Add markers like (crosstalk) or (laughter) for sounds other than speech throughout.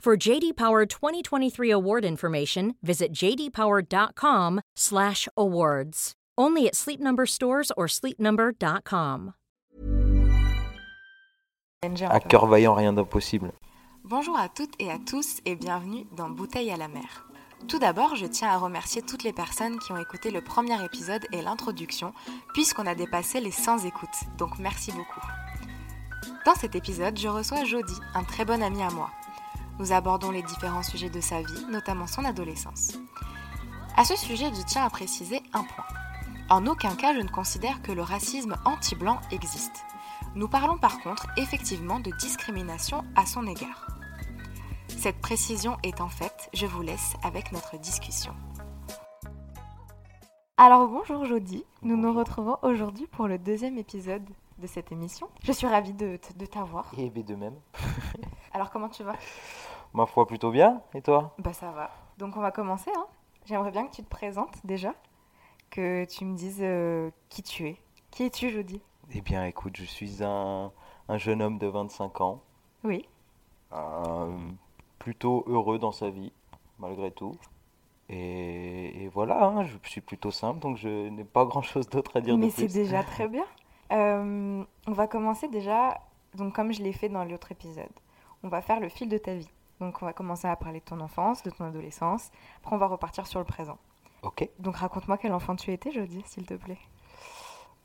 For JD Power 2023 award information, visit jdpower.com/awards. Only at Sleep Number stores or sleepnumber.com. À cœur vaillant, rien d'impossible. Bonjour à toutes et à tous et bienvenue dans Bouteille à la mer. Tout d'abord, je tiens à remercier toutes les personnes qui ont écouté le premier épisode et l'introduction, puisqu'on a dépassé les 100 écoutes, donc merci beaucoup. Dans cet épisode, je reçois Jody, un très bon ami à moi. Nous abordons les différents sujets de sa vie, notamment son adolescence. À ce sujet, je tiens à préciser un point. En aucun cas, je ne considère que le racisme anti-blanc existe. Nous parlons par contre effectivement de discrimination à son égard. Cette précision étant faite, je vous laisse avec notre discussion. Alors bonjour Jody, nous nous retrouvons aujourd'hui pour le deuxième épisode de cette émission. Je suis ravie de, de t'avoir. Et B de même. (laughs) Alors comment tu vas? Ma foi, plutôt bien. Et toi? Bah ça va. Donc on va commencer. Hein. J'aimerais bien que tu te présentes déjà, que tu me dises euh, qui tu es. Qui es-tu Jody? Eh bien, écoute, je suis un, un jeune homme de 25 ans, Oui. euh, plutôt heureux dans sa vie, malgré tout. Et, et voilà, hein, je suis plutôt simple, donc je n'ai pas grand-chose d'autre à dire Mais c'est déjà (laughs) très bien. Euh, on va commencer déjà, donc comme je l'ai fait dans l'autre épisode, on va faire le fil de ta vie. Donc on va commencer à parler de ton enfance, de ton adolescence. Après on va repartir sur le présent. Ok. Donc raconte-moi quel enfant tu étais, Jody, s'il te plaît.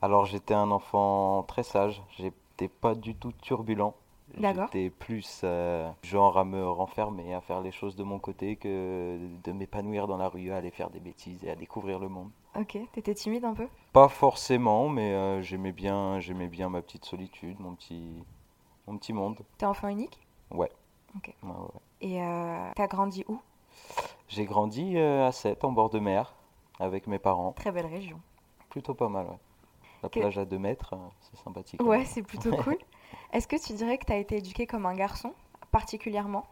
Alors, j'étais un enfant très sage. J'étais pas du tout turbulent. D'accord. J'étais plus euh, genre à me renfermer, à faire les choses de mon côté que de m'épanouir dans la rue, à aller faire des bêtises et à découvrir le monde. Ok, t'étais timide un peu? Pas forcément, mais euh, j'aimais bien, j'aimais bien ma petite solitude, mon petit, mon petit monde. T'es enfant unique? Ouais. Ok. Ouais, ouais, ouais. Et euh, t'as grandi où? J'ai grandi euh, à Sète, en bord de mer, avec mes parents. Très belle région. Plutôt pas mal, ouais. La Que- plage à 2 mètres, euh, c'est sympathique. Ouais, c'est plutôt (laughs) cool. Est-ce que tu dirais que t'as été éduqué comme un garçon, particulièrement?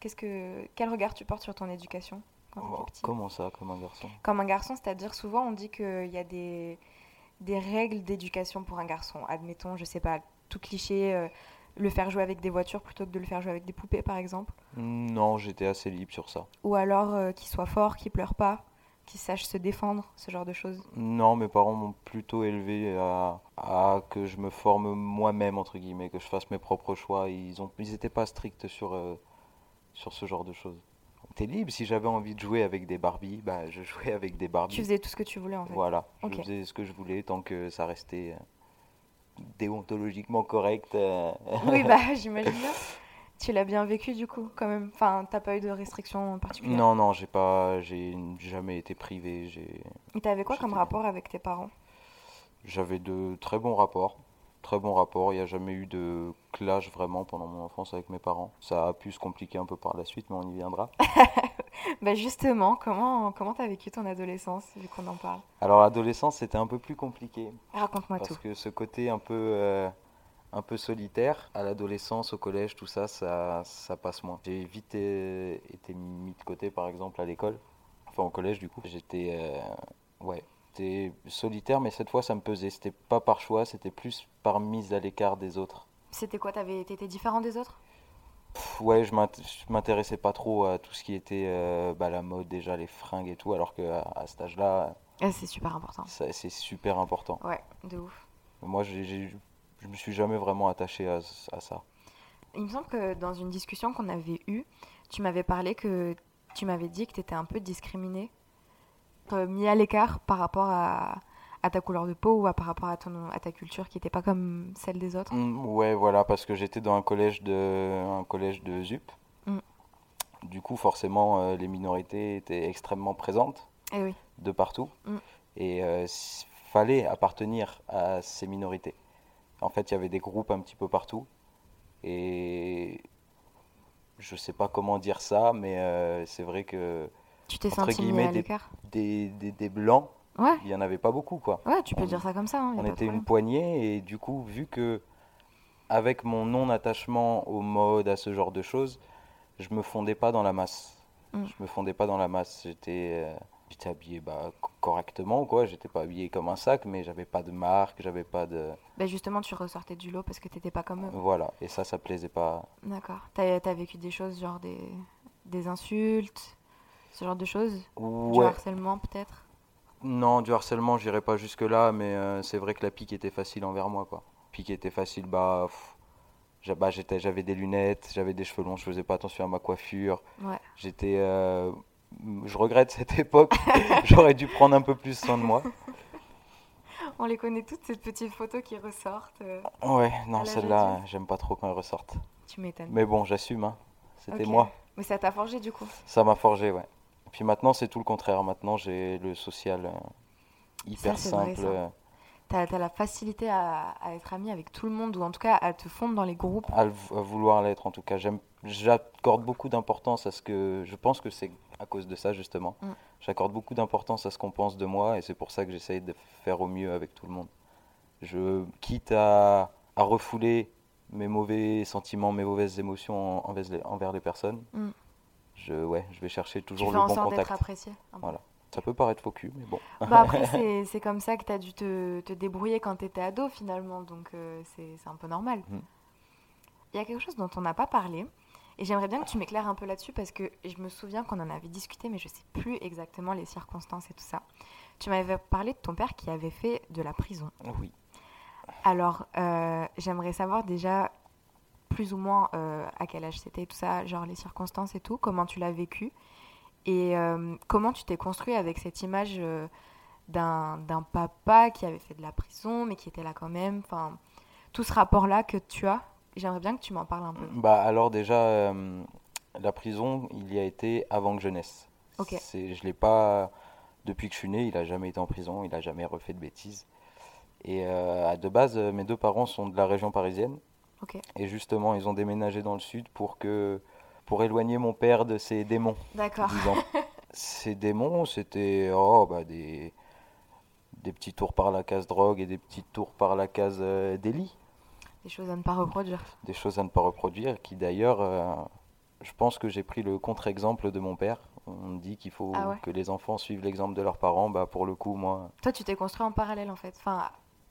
Qu'est-ce que quel regard tu portes sur ton éducation quand Oh, t'étais petit comment ça, comme un garçon? Comme un garçon, c'est-à-dire souvent on dit qu'il y a des, des règles d'éducation pour un garçon. Admettons, je sais pas, tout cliché, euh, le faire jouer avec des voitures plutôt que de le faire jouer avec des poupées par exemple. Non, j'étais assez libre sur ça. Ou alors euh, qu'il soit fort, qu'il pleure pas, qu'il sache se défendre, ce genre de choses. Non, mes parents m'ont plutôt élevé à, à que je me forme moi-même, entre guillemets, que je fasse mes propres choix. Ils ont, ils pas stricts sur, euh, sur ce genre de choses. T'es libre, si j'avais envie de jouer avec des Barbies, bah, je (laughs) jouais avec des Barbies. Tu faisais tout ce que tu voulais en fait. Voilà, je faisais ce que je voulais tant que ça restait euh, déontologiquement correct. euh. Oui, bah (laughs) j'imagine bien. Tu l'as bien vécu du coup, quand même. Enfin, t'as pas eu de restrictions particulières? Non, non, j'ai pas, j'ai jamais été privé. J'ai, Et t'avais quoi comme rapport avec tes parents? J'avais de très bons rapports, très bons rapports. Il n'y a jamais eu de clash vraiment pendant mon enfance avec mes parents. Ça a pu se compliquer un peu par la suite, mais on y viendra. (laughs) (laughs) Bah justement, comment comment t'as vécu ton adolescence vu qu'on en parle? Alors l'adolescence, c'était un peu plus compliqué Raconte-moi parce tout. que ce côté un peu, euh, un peu solitaire à l'adolescence, au collège, tout ça, ça, ça passe moins. J'ai vite euh, été mis de côté, par exemple, à l'école, enfin au collège du coup. J'étais, euh, ouais, j'étais solitaire, mais cette fois, ça me pesait. C'était pas par choix, c'était plus par mise à l'écart des autres. C'était quoi? T'avais t'étais différent des autres? Pff, Ouais, je m'int- je m'intéressais pas trop à tout ce qui était euh, bah, la mode, déjà les fringues et tout, alors qu'à à cet âge-là, Ah, C'est super important. c'est super important. Ouais, de ouf. Moi, j'ai, j'ai- je me suis jamais vraiment attaché à, à ça. Il me semble que dans une discussion qu'on avait eue, tu m'avais parlé que tu m'avais dit que tu étais un peu discriminée, euh, mis à l'écart par rapport à, à ta couleur de peau ou à, par rapport à, ton, à ta culture qui n'était pas comme celle des autres? Mm, ouais, voilà, parce que j'étais dans un collège de, un collège de ZUP. Mm. Du coup, forcément, euh, les minorités étaient extrêmement présentes Eh oui. de partout. Mm. Et euh, fallait appartenir à ces minorités. En fait, il y avait des groupes un petit peu partout. Et je sais pas comment dire ça, mais euh, c'est vrai que Tu t'es senti mis à des- l'écart? des, des, des blancs, Ouais, il y en avait pas beaucoup, quoi. ouais, tu peux On- dire ça comme ça. hein, On était une poignée et du coup, vu que avec mon non-attachement au mode, à ce genre de choses, je me fondais pas dans la masse. Mm. Je me fondais pas dans la masse. J'étais euh, habillé bah, co- correctement, quoi. J'étais pas habillé comme un sac, mais j'avais pas de marque, j'avais pas de. Bah, justement, tu ressortais du lot parce que t'étais pas comme eux. Voilà. Et ça, ça plaisait pas. D'accord. T'as as vécu des choses genre des, des insultes, ce genre de choses? Du harcèlement peut-être? Non, du harcèlement, j'irai pas jusque-là, mais euh, c'est vrai que la pique était facile envers moi, quoi. Pique était facile, bah. bah, j'avais des lunettes, j'avais des cheveux longs, je faisais pas attention à ma coiffure. Ouais. J'étais. euh, je regrette cette époque. (laughs) J'aurais dû prendre un peu plus soin de moi. On les connaît toutes, ces petites photos qui ressortent. euh, Ouais, non, celle-là, j'aime pas trop quand elle ressortent. Tu m'étonnes. Mais bon, j'assume, hein. C'était moi. Mais ça t'a forgé du coup? Ça m'a forgé, ouais. Puis maintenant, c'est tout le contraire. Maintenant, j'ai le social euh, hyper vrai, simple. ça. euh, T'as as la facilité à, à être ami avec tout le monde ou en tout cas à te fondre dans les groupes. à, le- à vouloir l'être en tout cas. J'accorde beaucoup d'importance à ce que. Je pense que c'est à cause de ça justement. Mm. J'accorde beaucoup d'importance à ce qu'on pense de moi et c'est pour ça que j'essaye de faire au mieux avec tout le monde. Je quitte à, à refouler mes mauvais sentiments, mes mauvaises émotions en- envers les, envers les personnes. Mm. Je, ouais, je vais chercher Tu toujours fais le en bon sorte d'être contact. apprécié. un peu. Voilà. Ça peut paraître faux cul, mais bon. Bah (laughs) après, c'est- c'est comme ça que tu as dû te, te débrouiller quand tu étais ado finalement, donc euh, c'est c'est un peu normal. Mhm. Il y a quelque chose dont on n'a pas parlé, et j'aimerais bien que tu m'éclaires un peu là-dessus parce que je me souviens qu'on en avait discuté, mais je sais plus exactement les circonstances et tout ça. Tu m'avais parlé de ton père qui avait fait de la prison. Oui. Alors, euh, j'aimerais savoir déjà plus ou moins euh, à quel âge c'était, tout ça, genre les circonstances et tout, comment tu l'as vécu, et euh, comment tu t'es construit avec cette image euh, d'un papa qui avait fait de la prison, mais qui était là quand même, enfin, tout ce rapport-là que tu as, j'aimerais bien que tu m'en parles un peu. Bah alors déjà, la prison, il y a été avant que je naisse. Ok. C'est, je l'ai pas depuis que je suis né. Il a jamais été en prison. Il a jamais refait de bêtises. Et euh, de base, mes deux parents sont de la région parisienne. Et justement, ils ont déménagé dans le sud pour que pour éloigner mon père de ses démons. d'accord. (laughs) ces démons, c'était oh, bah, des des petits tours par la case drogue et des petits tours par la case euh, délit Des choses à ne pas reproduire. des choses à ne pas reproduire, qui d'ailleurs, euh, je pense que j'ai pris le contre-exemple de mon père. On dit qu'il faut Ah ouais que les enfants suivent l'exemple de leurs parents. Bah, pour le coup, moi, Toi, tu t'es construit en parallèle en fait, enfin,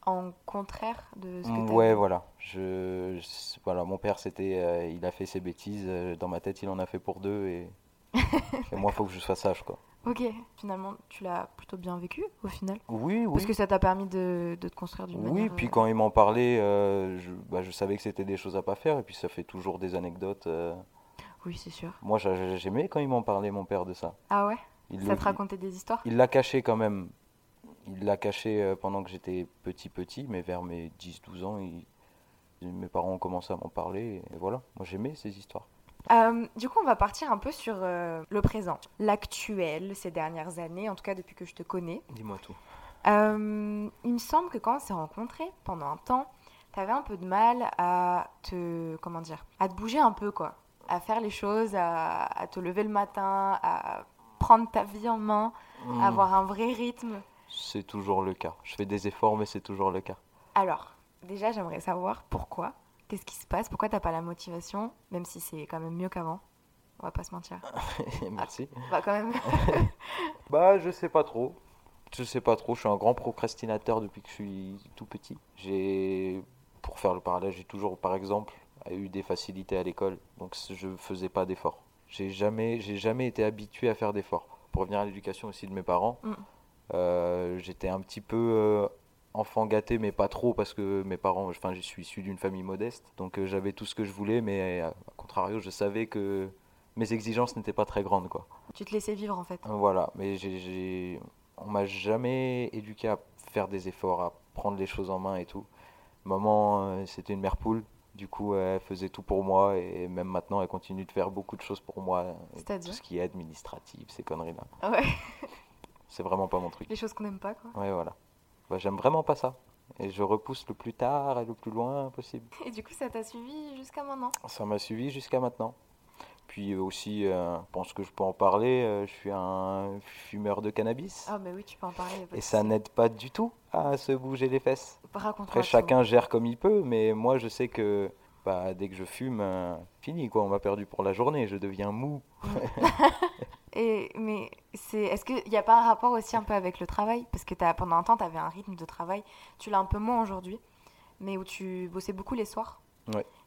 en contraire de ce que t'as ouais, voilà. Je, je- voilà, mon père, c'était, euh, il a fait ses bêtises. euh, Dans ma tête, il en a fait pour deux, et, (laughs) et moi, il faut que je sois sage, quoi. Ok, finalement, tu l'as plutôt bien vécu au final? Oui, oui. Parce que ça t'a permis de, de te construire d'une Oui, manière. puis euh, quand il m'en parlait, euh, je, bah, je savais que c'était des choses à pas faire, et puis ça fait toujours des anecdotes. euh. Oui, c'est sûr. Moi, j'a- j'aimais quand il m'en parlait, mon père, de ça. Ah ouais? Il Ça te racontait des histoires? Il l'a caché quand même. Il l'a caché euh, pendant que j'étais petit petit, mais vers mes 10-12 ans, il- mes parents ont commencé à m'en parler. Et voilà, moi j'aimais ces histoires. Euh, Du coup, on va partir un peu sur euh, le présent. L'actuel, ces dernières années, en tout cas depuis que je te connais. Dis-moi tout. Euh, il me semble que quand on s'est rencontrés pendant un temps, t'avais un peu de mal à te. Comment dire À te bouger un peu, quoi. À faire les choses, à, à te lever le matin, à prendre ta vie en main, à avoir un vrai rythme. C'est toujours le cas. Je fais des efforts, mais c'est toujours le cas. Alors, déjà, j'aimerais savoir pourquoi. Qu'est-ce qui se passe Pourquoi t'as pas la motivation Même si c'est quand même mieux qu'avant. On va pas se mentir. (laughs) Merci. Bah, quand même. (laughs) Bah, je sais pas trop. Je sais pas trop. Je suis un grand procrastinateur depuis que je suis tout petit. J'ai, pour faire le parallèle, j'ai toujours, par exemple, eu des facilités à l'école, donc je faisais pas d'efforts. J'ai jamais, j'ai jamais été habitué à faire d'efforts. Pour revenir à l'éducation aussi de mes parents, Mm. Euh, j'étais un petit peu euh, enfant gâté, mais pas trop parce que mes parents, enfin, je suis issu d'une famille modeste, donc euh, j'avais tout ce que je voulais, mais à contrario, je savais que mes exigences n'étaient pas très grandes, quoi. Tu te laissais vivre en fait. Voilà, mais j'ai, on m'a jamais éduqué à faire des efforts, à prendre les choses en main et tout. Maman, c'était une mère poule, du coup, elle faisait tout pour moi et même maintenant, elle continue de faire beaucoup de choses pour moi. Tout ce qui est administratif, ces conneries-là. Ouais, (laughs) C'est vraiment pas mon truc. les choses qu'on n'aime pas quoi. Ouais, voilà. Bah, j'aime vraiment pas ça. Et je repousse le plus tard et le plus loin possible. (laughs) Et du coup, ça t'a suivi jusqu'à maintenant? Ça m'a suivi jusqu'à maintenant. Puis euh, aussi, euh, je pense que je peux en parler, euh, je suis un fumeur de cannabis. Ah, bah oui, tu peux en parler. Et ça n'aide pas du tout à se bouger les fesses. Raconte-moi Après, chacun gère comme il peut, mais moi, je sais que bah, dès que je fume, euh, fini, quoi. On m'a perdu pour la journée, je deviens mou. (laughs) (laughs) Et, mais c'est, est-ce qu'il n'y a pas un rapport aussi un peu avec le travail? Parce que t'as, pendant un temps, tu avais un rythme de travail, tu l'as un peu moins aujourd'hui, mais où tu bossais beaucoup les soirs.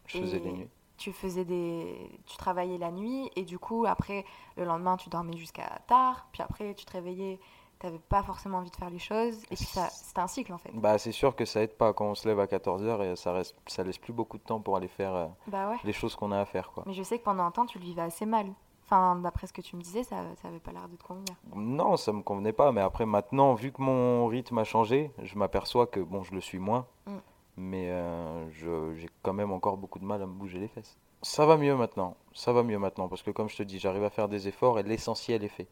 Je faisais des nuits. Tu faisais des, tu travaillais la nuit et du coup après le lendemain tu dormais jusqu'à tard, puis après tu te réveillais, t'avais pas forcément envie de faire les choses et puis ça, c'était un cycle en fait. Bah, c'est sûr que ça aide pas quand on se lève à 14h et ça, reste, ça laisse plus beaucoup de temps pour aller faire euh, Bah ouais. les choses qu'on a à faire, quoi. Mais je sais que pendant un temps tu le vivais assez mal. Enfin d'après ce que tu me disais, ça, ça avait pas l'air de te convenir. Non, ça me convenait pas, mais après maintenant, vu que mon rythme a changé, je m'aperçois que bon, je le suis moins, Mm. mais euh, j'ai quand même encore beaucoup de mal à me bouger les fesses. Ça va mieux maintenant, ça va mieux maintenant, parce que comme je te dis, j'arrive à faire des efforts et l'essentiel est fait.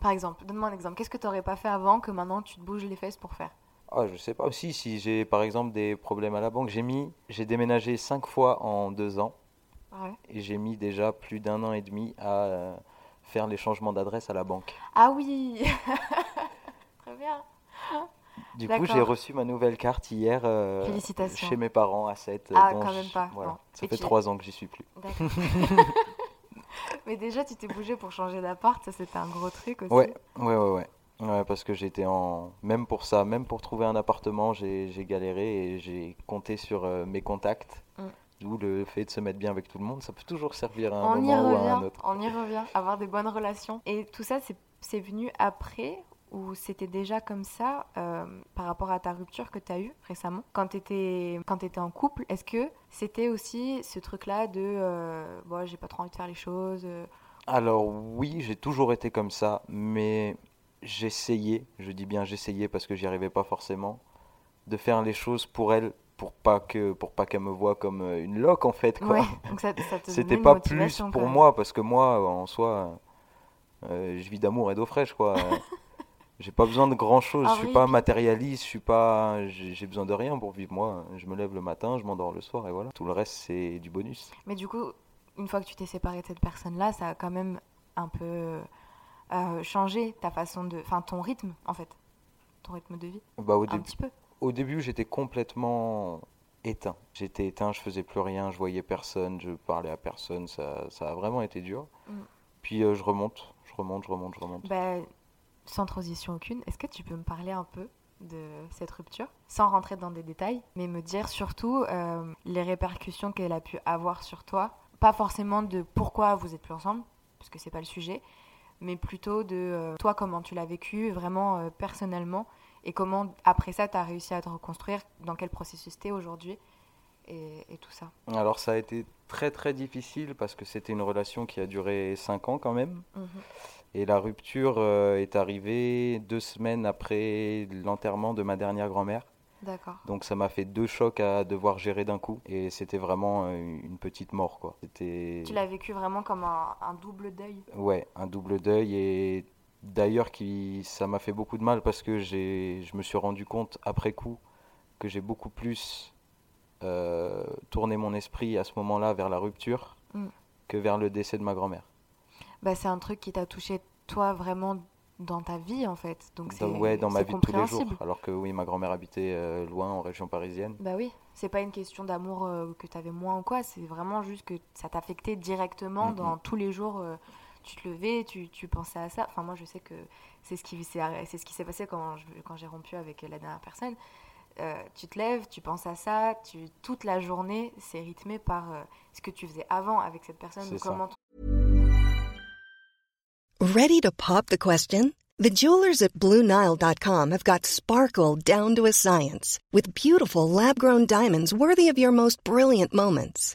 Par exemple, donne-moi un exemple. Qu'est-ce que t'aurais pas fait avant que maintenant tu te bouges les fesses pour faire? Ah, je sais pas aussi si j'ai par exemple des problèmes à la banque, j'ai mis, j'ai déménagé cinq fois en deux ans Ouais. et j'ai mis déjà plus d'un an et demi à euh, faire les changements d'adresse à la banque. Ah oui (laughs) Très bien. Du coup, j'ai reçu ma nouvelle carte hier euh, chez mes parents à 7. Ah, quand même pas. Voilà. Ça Et fait tu- trois ans que j'y suis plus. (laughs) (laughs) Mais déjà, tu t'es bougé pour changer d'appart, ça c'était un gros truc aussi. Ouais, ouais, ouais, ouais. Ouais, parce que j'étais en. Même pour ça, même pour trouver un appartement, j'ai j'ai galéré et j'ai compté sur euh, mes contacts. D'où le fait de se mettre bien avec tout le monde, ça peut toujours servir à un On moment ou à un autre. on y revient, avoir des bonnes relations. Et tout ça, c'est venu après ou c'était déjà comme ça euh, par rapport à ta rupture que tu as eue récemment? Quand tu étais, quand étais en couple, est-ce que c'était aussi ce truc-là de euh, bon, j'ai pas trop envie de faire les choses euh, Alors oui, j'ai toujours été comme ça, mais j'essayais, je dis bien j'essayais parce que j'y arrivais pas forcément, de faire les choses pour elle, pour pas que pour pas qu'elle me voie comme euh, une loque en fait quoi. Ouais, (laughs) C'était pas plus pour moi parce que moi en soi euh, je vis d'amour et d'eau fraîche quoi. (laughs) Euh, j'ai pas besoin de grand chose, Ah je suis oui, pas matérialiste, je suis pas j'ai besoin de rien pour vivre moi. Je me lève le matin, je m'endors le soir et voilà. Tout le reste c'est du bonus. Mais du coup, une fois que tu t'es séparé de cette personne-là, ça a quand même un peu euh, changé ta façon de. Enfin, ton rythme, en fait. Ton rythme de vie. Bah au Un petit peu. Au début, j'étais complètement éteint. J'étais éteint, je faisais plus rien, je voyais personne, je parlais à personne. Ça, ça a vraiment été dur. Mm. Puis euh, je remonte, je remonte, je remonte, je remonte. Bah, sans transition aucune, est-ce que tu peux me parler un peu de cette rupture? Sans rentrer dans des détails, mais me dire surtout euh, les répercussions qu'elle a pu avoir sur toi. Pas forcément de pourquoi vous êtes plus ensemble, parce que c'est pas le sujet, mais plutôt de euh, toi, comment tu l'as vécu vraiment euh, personnellement et comment après ça tu as réussi à te reconstruire, dans quel processus tu es aujourd'hui? Et, et tout ça. Alors ça a été très très difficile parce que c'était une relation qui a duré 5 ans quand même. Et la rupture euh, est arrivée deux semaines après l'enterrement de ma dernière grand-mère. D'accord. Donc ça m'a fait deux chocs à devoir gérer d'un coup. Et c'était vraiment euh, une petite mort quoi. C'était... Tu l'as vécu vraiment comme un, un double deuil? Ouais, un double deuil et d'ailleurs qui ça m'a fait beaucoup de mal parce que j'ai je me suis rendu compte après coup que j'ai beaucoup plus euh, tourné mon esprit à ce moment-là vers la rupture Mm. que vers le décès de ma grand-mère. Bah, c'est un truc qui t'a touché toi vraiment dans ta vie en fait. Donc c'est Dans, ouais, dans ma vie de tous les jours. Alors que oui, ma grand-mère habitait euh, loin en région parisienne. Bah oui, c'est pas une question d'amour euh, que t'avais moins ou quoi, c'est vraiment juste que ça t'affectait directement Mhm. dans tous les jours. euh, tu te levais, tu, tu pensais à ça. Enfin moi je sais que c'est ce qui s'est c'est ce qui s'est passé quand je- quand j'ai rompu avec la dernière personne. Euh, tu te lèves, tu penses à ça, tu, toute la journée, c'est rythmé par euh, ce que tu faisais avant avec cette personne, ou comment Ready to pop the question? The jewelers at BlueNile.com have got sparkle down to a science with beautiful lab grown diamonds worthy of your most brilliant moments.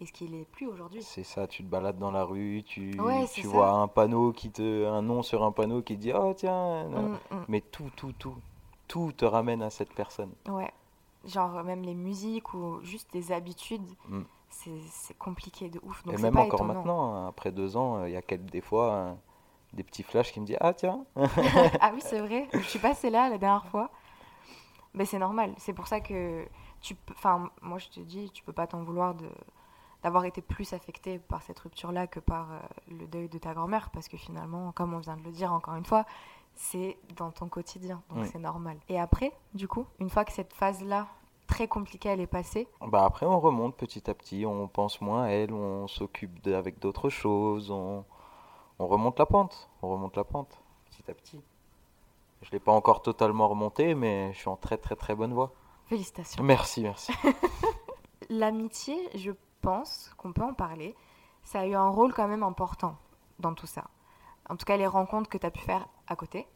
et ce qu'il est plus aujourd'hui. C'est ça, tu te balades dans la rue, tu, Ouais, tu ça. vois un panneau qui te, un nom sur un panneau qui te dit oh tiens. Mm, mm. mais tout, tout, tout, tout te ramène à cette personne. Ouais. Genre même les musiques ou juste des habitudes, Mm. c'est compliqué de ouf. Donc Et même pas encore étonnant. maintenant, hein, après deux ans, il y a quelques, des fois euh, des petits flashs qui me disent ah tiens, (laughs) ah oui, c'est (laughs) vrai. Je suis passée là la dernière fois. Mais c'est normal. C'est pour ça que tu. Enfin, moi je te dis, tu peux pas t'en vouloir de d'avoir été plus affecté par cette rupture-là que par euh, le deuil de ta grand-mère, parce que finalement, comme on vient de le dire encore une fois, c'est dans ton quotidien, donc Oui. c'est normal. Et après, du coup, une fois que cette phase-là très compliquée elle est passée, bah après on remonte petit à petit, on pense moins à elle, on s'occupe avec d'autres choses, on, on remonte la pente, on remonte la pente petit à petit. Je l'ai pas encore totalement remonté, mais je suis en très très très bonne voie. félicitations. Merci, merci. (laughs) L'amitié, je pense qu'on peut en parler. Ça a eu un rôle quand même important dans tout ça. En tout cas, les rencontres que tu as pu faire à côté.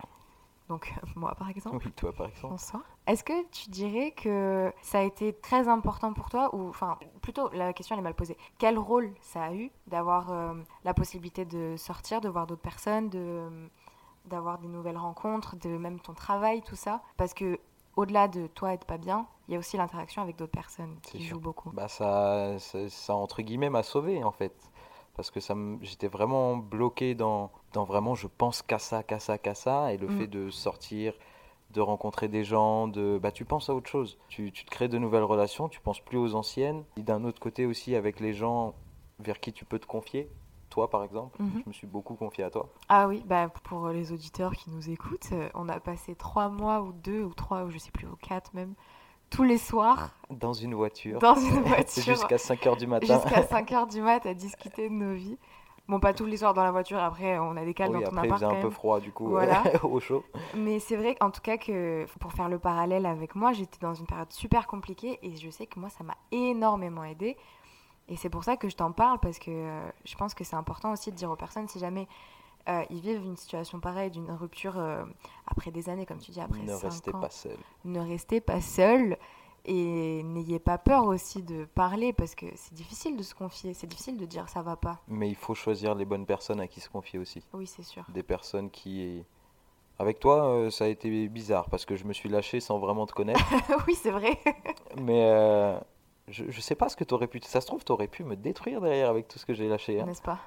Donc, (laughs) moi, par exemple. Oui, toi par exemple. Bonsoir. Est-ce que tu dirais que ça a été très important pour toi ou enfin plutôt la question elle est mal posée. Quel rôle ça a eu d'avoir euh, la possibilité de sortir, de voir d'autres personnes, de d'avoir des nouvelles rencontres, de même ton travail, tout ça? Parce que au-delà de toi être pas bien, il y a aussi l'interaction avec d'autres personnes qui sûr. jouent beaucoup. Bah ça, ça, ça, entre guillemets m'a sauvé en fait. Parce que ça j'étais vraiment bloqué dans, dans vraiment je pense qu'à ça, qu'à ça, qu'à ça. Et le Mm. fait de sortir, de rencontrer des gens, de bah tu penses à autre chose. Tu, tu te crées de nouvelles relations, tu penses plus aux anciennes. Et d'un autre côté aussi avec les gens vers qui tu peux te confier. Toi par exemple, Mhm. je me suis beaucoup confié à toi. Ah oui, bah pour les auditeurs qui nous écoutent, euh, on a passé trois mois ou deux ou trois ou je sais plus ou quatre même tous les soirs Dans une voiture. dans une (laughs) voiture Jusqu'à 5h du matin. jusqu'à (laughs) 5 heures du mat à discuter de nos vies. Bon, pas tous les soirs dans la voiture, après on a des cales Oui, dans ton après il appart faisait un peu froid du coup Voilà. (laughs) au chaud. Mais c'est vrai en tout cas que pour faire le parallèle avec moi, j'étais dans une période super compliquée et je sais que moi ça m'a énormément aidé. Et c'est pour ça que je t'en parle parce que euh, je pense que c'est important aussi de dire aux personnes si jamais euh, ils vivent une situation pareille, d'une rupture euh, après des années, comme tu dis, après ne 5 restez ans, pas seul. ne restez pas seul et n'ayez pas peur aussi de parler parce que c'est difficile de se confier, c'est difficile de dire ça va pas. Mais il faut choisir les bonnes personnes à qui se confier aussi. Oui, c'est sûr. Des personnes qui... Avec toi, euh, ça a été bizarre parce que je me suis lâché sans vraiment te connaître. (laughs) oui, c'est vrai. Mais je, je sais pas ce que tu aurais pu... Ça se trouve, tu aurais pu me détruire derrière avec tout ce que j'ai lâché. hein. N'est-ce pas?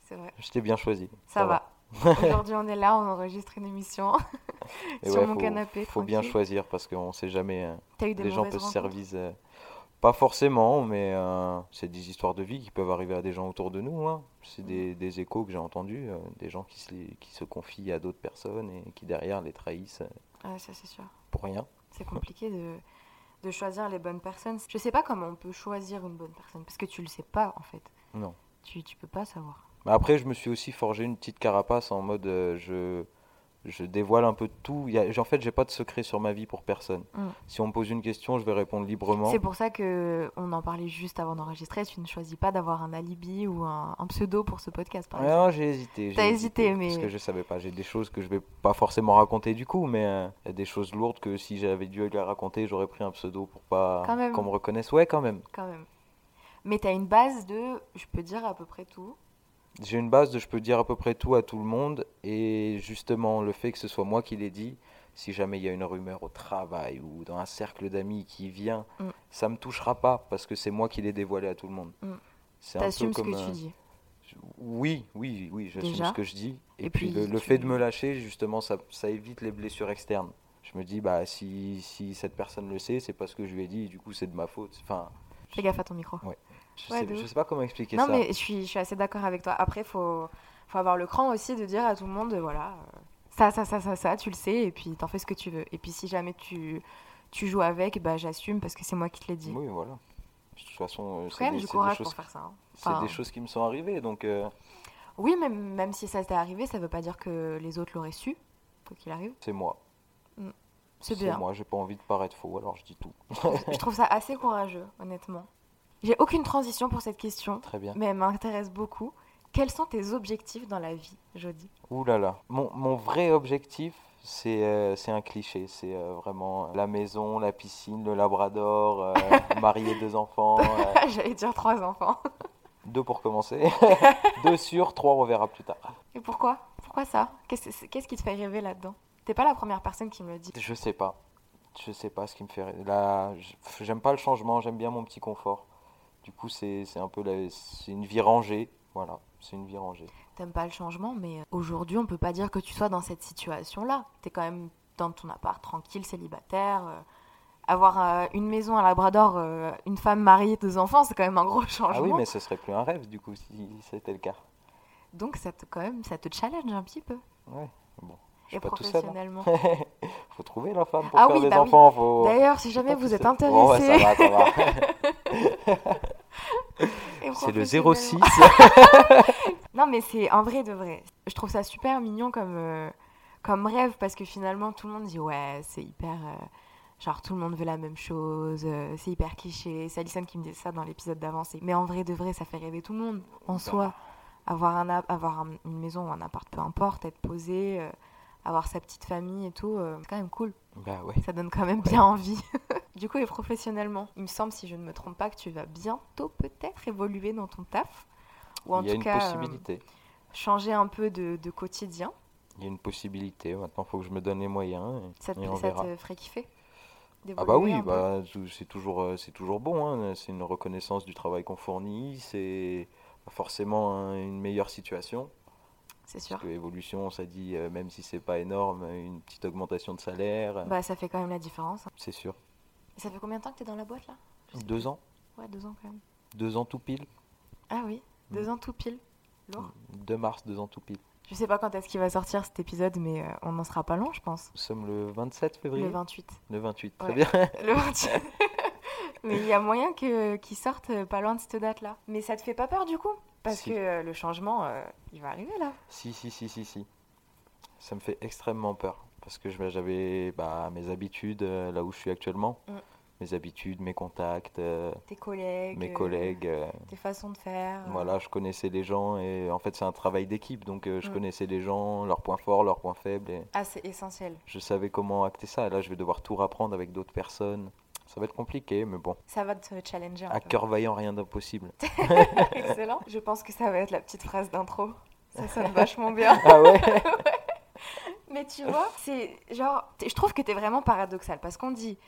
C'est vrai. Je t'ai bien choisi. Ça, va. (laughs) Aujourd'hui, on est là, on enregistre une émission (laughs) Et sur ouais, mon faut, canapé. faut bien tranquille. choisir parce qu'on sait jamais. euh, T'as eu des les gens mauvaises peuvent se rencontres? servir. euh, pas forcément, mais euh, c'est des histoires de vie qui peuvent arriver à des gens autour de nous. hein. C'est Mm. des, des échos que j'ai entendus, euh, des gens qui se, les- qui se confient à d'autres personnes et qui derrière les trahissent euh, Ouais, ça c'est sûr. pour rien. C'est compliqué de, de choisir les bonnes personnes. Je sais pas comment on peut choisir une bonne personne parce que tu le sais pas en fait. Non. Tu, tu peux pas savoir. Mais après, je me suis aussi forgé une petite carapace en mode euh, je, je dévoile un peu tout. Il y a- en fait, j'ai pas de secret sur ma vie pour personne. Mm. Si on me pose une question, je vais répondre librement. C'est pour ça que on en parlait juste avant d'enregistrer. Tu ne choisis pas d'avoir un alibi ou un, un pseudo pour ce podcast par exemple. Non, j'ai hésité. T'as hésité, mais- Parce que je savais pas. J'ai des choses que je vais pas forcément raconter du coup, mais euh, y a des choses lourdes que si j'avais dû les raconter, j'aurais pris un pseudo pour pas qu'on me reconnaisse. Ouais, quand même. Quand même. Mais t'as une base de, je peux dire à peu près tout. J'ai une base de je peux dire à peu près tout à tout le monde, et justement, le fait que ce soit moi qui l'ai dit, si jamais il y a une rumeur au travail ou dans un cercle d'amis qui vient, Mm. ça me touchera pas parce que c'est moi qui l'ai dévoilé à tout le monde. Mm. C'est un peu T'assumes ce que euh, tu dis. Oui, oui, oui, j'assume ce que je dis. Et, Et puis, puis, le, fait de me lâcher, justement, ça, ça évite les blessures externes. Je me dis, bah, si, si cette personne le sait, c'est parce que je lui ai dit, du coup, c'est de ma faute. Enfin, Fais gaffe à ton micro. je, Ouais, sais, je pas comment expliquer Non, ça. mais je suis, je suis assez d'accord avec toi. Après, faut, faut avoir le cran aussi de dire à tout le monde, voilà, euh, ça, ça, ça, ça, ça, tu le sais, et puis t'en fais ce que tu veux. Et puis si jamais tu, tu joues avec, bah j'assume parce que c'est moi qui te l'ai dit. Oui, voilà. De toute façon, euh, c'est des, des courage choses, pour faire ça. hein. c'est Enfin, des choses qui me sont arrivées, donc euh, Oui, mais même si ça t'est arrivé, ça veut pas dire que les autres l'auraient su, quoi qu'il arrive. c'est moi. C'est bien. moi, j'ai pas envie de paraître faux, alors je dis tout. je trouve ça assez courageux, honnêtement. J'ai aucune transition pour cette question, Très bien. mais elle m'intéresse beaucoup. Quels sont tes objectifs dans la vie, Jody? Ouh là là. Mon, mon vrai objectif, c'est euh, un cliché. C'est euh, vraiment la maison, la piscine, le labrador, euh, (laughs) marier deux enfants. (laughs) J'allais dire trois enfants. (laughs) deux pour commencer. deux sur, trois on verra plus tard. Et pourquoi? Pourquoi ça? Qu'est-ce qu'est-ce qui te fait rêver là-dedans? T'es pas la première personne qui me le dit. Je sais pas. Je sais pas ce qui me fait. Là, j'aime pas le changement, j'aime bien mon petit confort. Du coup, c'est un peu la- c'est une vie rangée. Voilà, c'est une vie rangée. T'aimes pas le changement, mais euh, aujourd'hui, on peut pas dire que tu sois dans cette situation-là. T'es quand même dans ton appart, tranquille, célibataire. euh, avoir euh, une maison à Labrador, euh, une femme mariée, deux enfants, c'est quand même un gros changement. Ah oui, mais ce serait plus un rêve du coup si c'était le cas. Donc ça te, quand même, ça te challenge un petit peu. Ouais, bon. Et pas tout seul. hein. professionnellement. (laughs) faut trouver la femme pour Ah faire oui, des bah oui. enfants. Faut... D'ailleurs, si jamais vous êtes intéressé, Bon, ouais, ça va, ça va. et (laughs) C'est le professionnellement- 06. (laughs) Non, mais c'est en vrai de vrai. Je trouve ça super mignon comme, euh, comme rêve parce que finalement tout le monde dit ouais, c'est hyper. euh, genre tout le monde veut la même chose, euh, c'est hyper cliché. C'est Alison qui me disait ça dans l'épisode d'avant. Mais en vrai de vrai, ça fait rêver tout le monde en soi. Avoir, un, avoir un- une maison ou un appart, peu importe, être posé, avoir sa petite famille et tout, euh, c'est quand même cool. bah ouais. Ça donne quand même bien envie. (laughs) du coup, et professionnellement, il me semble, si je ne me trompe pas, que tu vas bientôt peut-être évoluer dans ton taf. Ou en Il y a tout une cas. euh, possibilité. changer un peu de, de quotidien. Il y a une possibilité. Maintenant, il faut que je me donne les moyens. et- Ça te, et on ça verra. te ferait kiffer Ah bah oui, bah, c'est toujours, euh, c'est toujours bon. hein. C'est une reconnaissance du travail qu'on fournit. C'est forcément hein, une meilleure situation. C'est sûr. Parce que évolution, ça dit, euh, même si c'est pas énorme, une petite augmentation de salaire, Bah, ça fait quand même la différence. c'est sûr. Et ça fait combien de temps que tu es dans la boîte là? Deux ans. Ouais, deux ans quand même. deux ans tout pile. Ah oui, deux Mm. ans tout pile. Lourd. 2 mars, deux ans tout pile. Je sais pas quand est-ce qu'il va sortir cet épisode, mais euh, on n'en sera pas long, je pense. Nous sommes le 27 février. Le 28. Le 28, très Ouais. bien. Le 28. (laughs) mais il y a moyen que qu'il sorte euh, pas loin de cette date-là. Mais ça te fait pas peur du coup? Parce Si. que euh, le changement, euh, il va arriver là. Si, si, si, si, si. Ça me fait extrêmement peur. Parce que j'avais bah, mes habitudes euh, là où je suis actuellement. Mm. Mes habitudes, mes contacts, euh, Tes collègues. mes collègues. Tes façons de faire. Voilà, je connaissais les gens et en fait c'est un travail d'équipe. Donc je Mm. connaissais les gens, leurs points forts, leurs points faibles. Et Ah, c'est essentiel. je savais comment acter ça. Et là je vais devoir tout rapprendre avec d'autres personnes. Ça va être compliqué, mais bon. Ça va te challenger un À peu. cœur vaillant, rien d'impossible. (laughs) Excellent. Je pense que ça va être la petite phrase d'intro. Ça sonne vachement bien. (laughs) ah ouais (laughs) Mais tu vois, c'est genre, je trouve que t'es vraiment paradoxal parce qu'on dit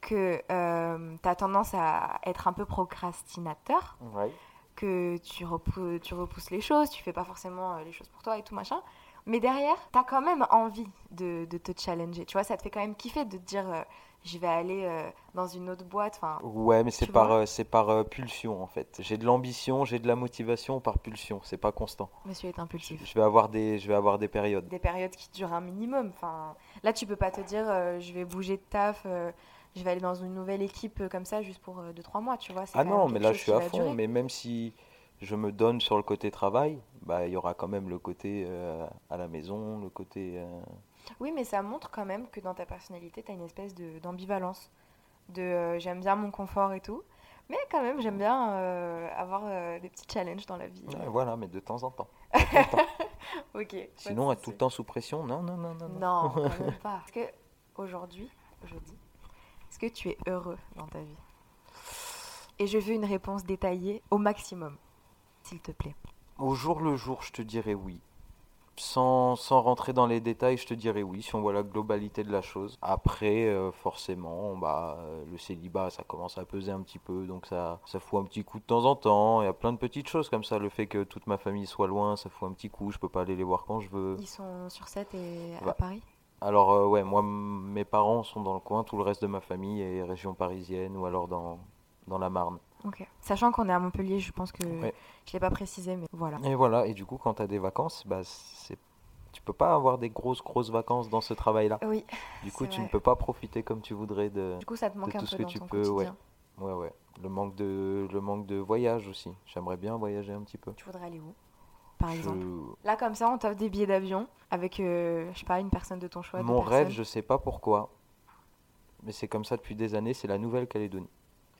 que euh, t'as tendance à être un peu procrastinateur, Ouais. que tu, repou- tu repousses les choses, tu fais pas forcément euh, les choses pour toi et tout machin. Mais derrière, t'as quand même envie de, de te challenger. Tu vois, ça te fait quand même kiffer de te dire euh, je vais aller euh, dans une autre boîte. Enfin, Ouais, mais c'est par, euh, c'est par euh, pulsion en fait. J'ai de l'ambition, j'ai de la motivation par pulsion. C'est pas constant. monsieur est impulsif. je vais avoir des, je vais avoir des périodes. Des périodes qui durent un minimum. Enfin, là, tu peux pas te dire je vais bouger de taf, je vais aller dans une nouvelle équipe comme ça juste pour 2-3 mois. Tu vois, Ah non, mais là je suis à fond. durer. Mais même si je me donne sur le côté travail, bah il y aura quand même le côté à la maison, le côté. Oui, mais ça montre quand même que dans ta personnalité, tu as une espèce de- d'ambivalence. De, euh, j'aime bien mon confort et tout, mais quand même j'aime bien euh, avoir euh, des petits challenges dans la vie. ouais, voilà, mais de temps en temps. (laughs) Ok. Sinon, être tout le temps sous pression, non, non, non, non. non. Non, (laughs) quand même pas. Est-ce que aujourd'hui, jeudi, est-ce que tu es heureux dans ta vie? Et je veux une réponse détaillée au maximum, s'il te plaît. Au jour le jour, je te dirais oui. Sans, sans rentrer dans les détails, je te dirais oui, si on voit la globalité de la chose. Après, euh, forcément, bah, euh, le célibat, ça commence à peser un petit peu, donc ça, ça fout un petit coup de temps en temps. Il y a plein de petites choses comme ça. Le fait que toute ma famille soit loin, ça fout un petit coup. Je peux pas aller les voir quand je veux. Ils sont sur 7 et à Bah, Paris? Alors, euh, ouais, moi, mes parents sont dans le coin, tout le reste de ma famille est région parisienne ou alors dans, dans la Marne. Sachant qu'on est à Montpellier, je pense que Ouais. je l'ai pas précisé, mais voilà. Et voilà, et du coup, quand tu as des vacances, bah, c'est... tu peux pas avoir des grosses, grosses vacances dans ce travail-là. Oui. Du coup, tu ne peux pas profiter comme tu voudrais de. Du coup, ça te manque de un tout peu ce que tu peux, quotidien. ouais. Ouais, ouais. Le manque de, le manque de voyage aussi. J'aimerais bien voyager un petit peu. Tu voudrais aller où Par exemple? Je- Là, comme ça, on t'offre des billets d'avion avec, euh, je sais pas, une personne de ton choix. Mon rêve, je sais pas pourquoi, mais c'est comme ça depuis des années, c'est la Nouvelle-Calédonie.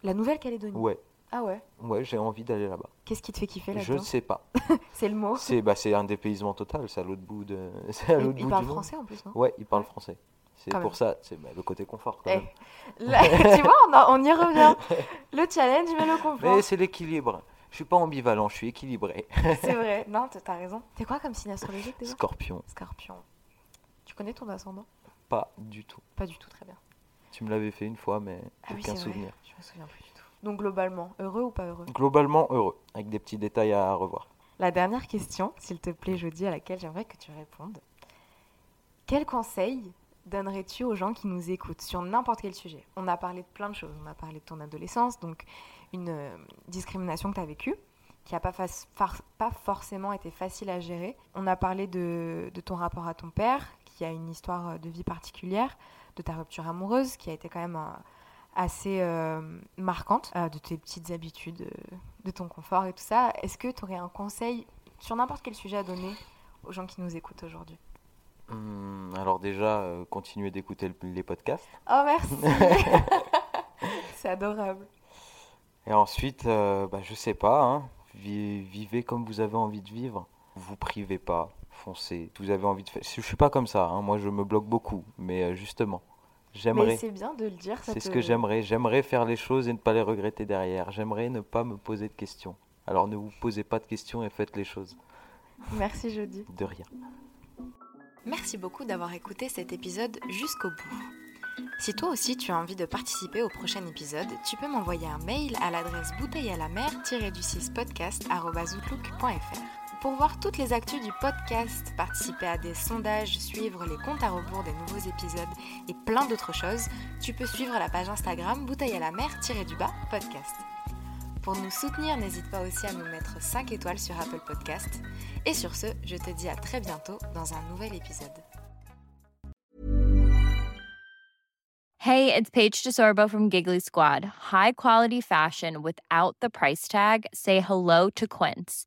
La Nouvelle-Calédonie? Ouais, Ah ouais. ouais, j'ai envie d'aller là-bas. Qu'est-ce qui te fait kiffer Je là-dedans ne sais pas. (laughs) C'est le mot. C'est bah, un dépaysement total, c'est à l'autre bout de. (laughs) À Il, l'autre il bout parle du monde. français en plus, non Ouais, il parle français. C'est pour même. ça, c'est bah, le côté confort quand Eh, même. (laughs) là, tu vois, on, y revient. Le challenge, mais le confort. Mais c'est l'équilibre. Je suis pas ambivalent, je suis équilibré. C'est vrai. Non, t'as raison. T'es quoi comme signe astrologique déjà? Scorpion, Scorpion. Tu connais ton ascendant? Pas du tout. Pas du tout, très bien. Tu me l'avais fait une fois, mais Ah oui, aucun vrai. souvenir. Je me souviens plus. Donc globalement, heureux ou pas heureux Globalement heureux, avec des petits détails à revoir. La dernière question, s'il te plaît, jeudi, à laquelle j'aimerais que tu répondes. Quel conseil donnerais-tu aux gens qui nous écoutent sur n'importe quel sujet? On a parlé de plein de choses. On a parlé de ton adolescence, donc une euh, discrimination que tu as vécue, qui n'a pas, forcément été facile à gérer. On a parlé de, de ton rapport à ton père, qui a une histoire de vie particulière, de ta rupture amoureuse, qui a été quand même euh, assez euh, marquante, euh, de tes petites habitudes, euh, de ton confort et tout ça. Est-ce que tu aurais un conseil sur n'importe quel sujet à donner aux gens qui nous écoutent aujourd'hui? Hum, alors déjà, euh, continuez d'écouter le- les podcasts. Oh merci (laughs) C'est adorable. Et ensuite, euh, bah, je sais pas, hein, vi- vivez comme vous avez envie de vivre. Vous privez pas, foncez. Vous avez envie de faire. Je suis pas comme ça, hein, moi je me bloque beaucoup, mais justement, j'aimerais. c'est bien de le dire. ça C'est ce que j'aimerais. J'aimerais faire les choses et ne pas les regretter derrière. J'aimerais ne pas me poser de questions. Alors ne vous posez pas de questions et faites les choses. Merci jeudi. De rien. Merci beaucoup d'avoir écouté cet épisode jusqu'au bout. Si toi aussi tu as envie de participer au prochain épisode, tu peux m'envoyer un mail à l'adresse bouteille à la mer du 6 podcast@outlook.fr. Pour voir toutes les actus du podcast, participer à des sondages, suivre les comptes à rebours des nouveaux épisodes et plein d'autres choses, tu peux suivre la page Instagram bouteille à la mer du bas podcast. Pour nous soutenir, n'hésite pas aussi à nous mettre 5 étoiles sur Apple Podcast. Et sur ce, je te dis à très bientôt dans un nouvel épisode. Hey, it's Paige DeSorbo from Giggly Squad. High quality fashion without the price tag. Say hello to Quince.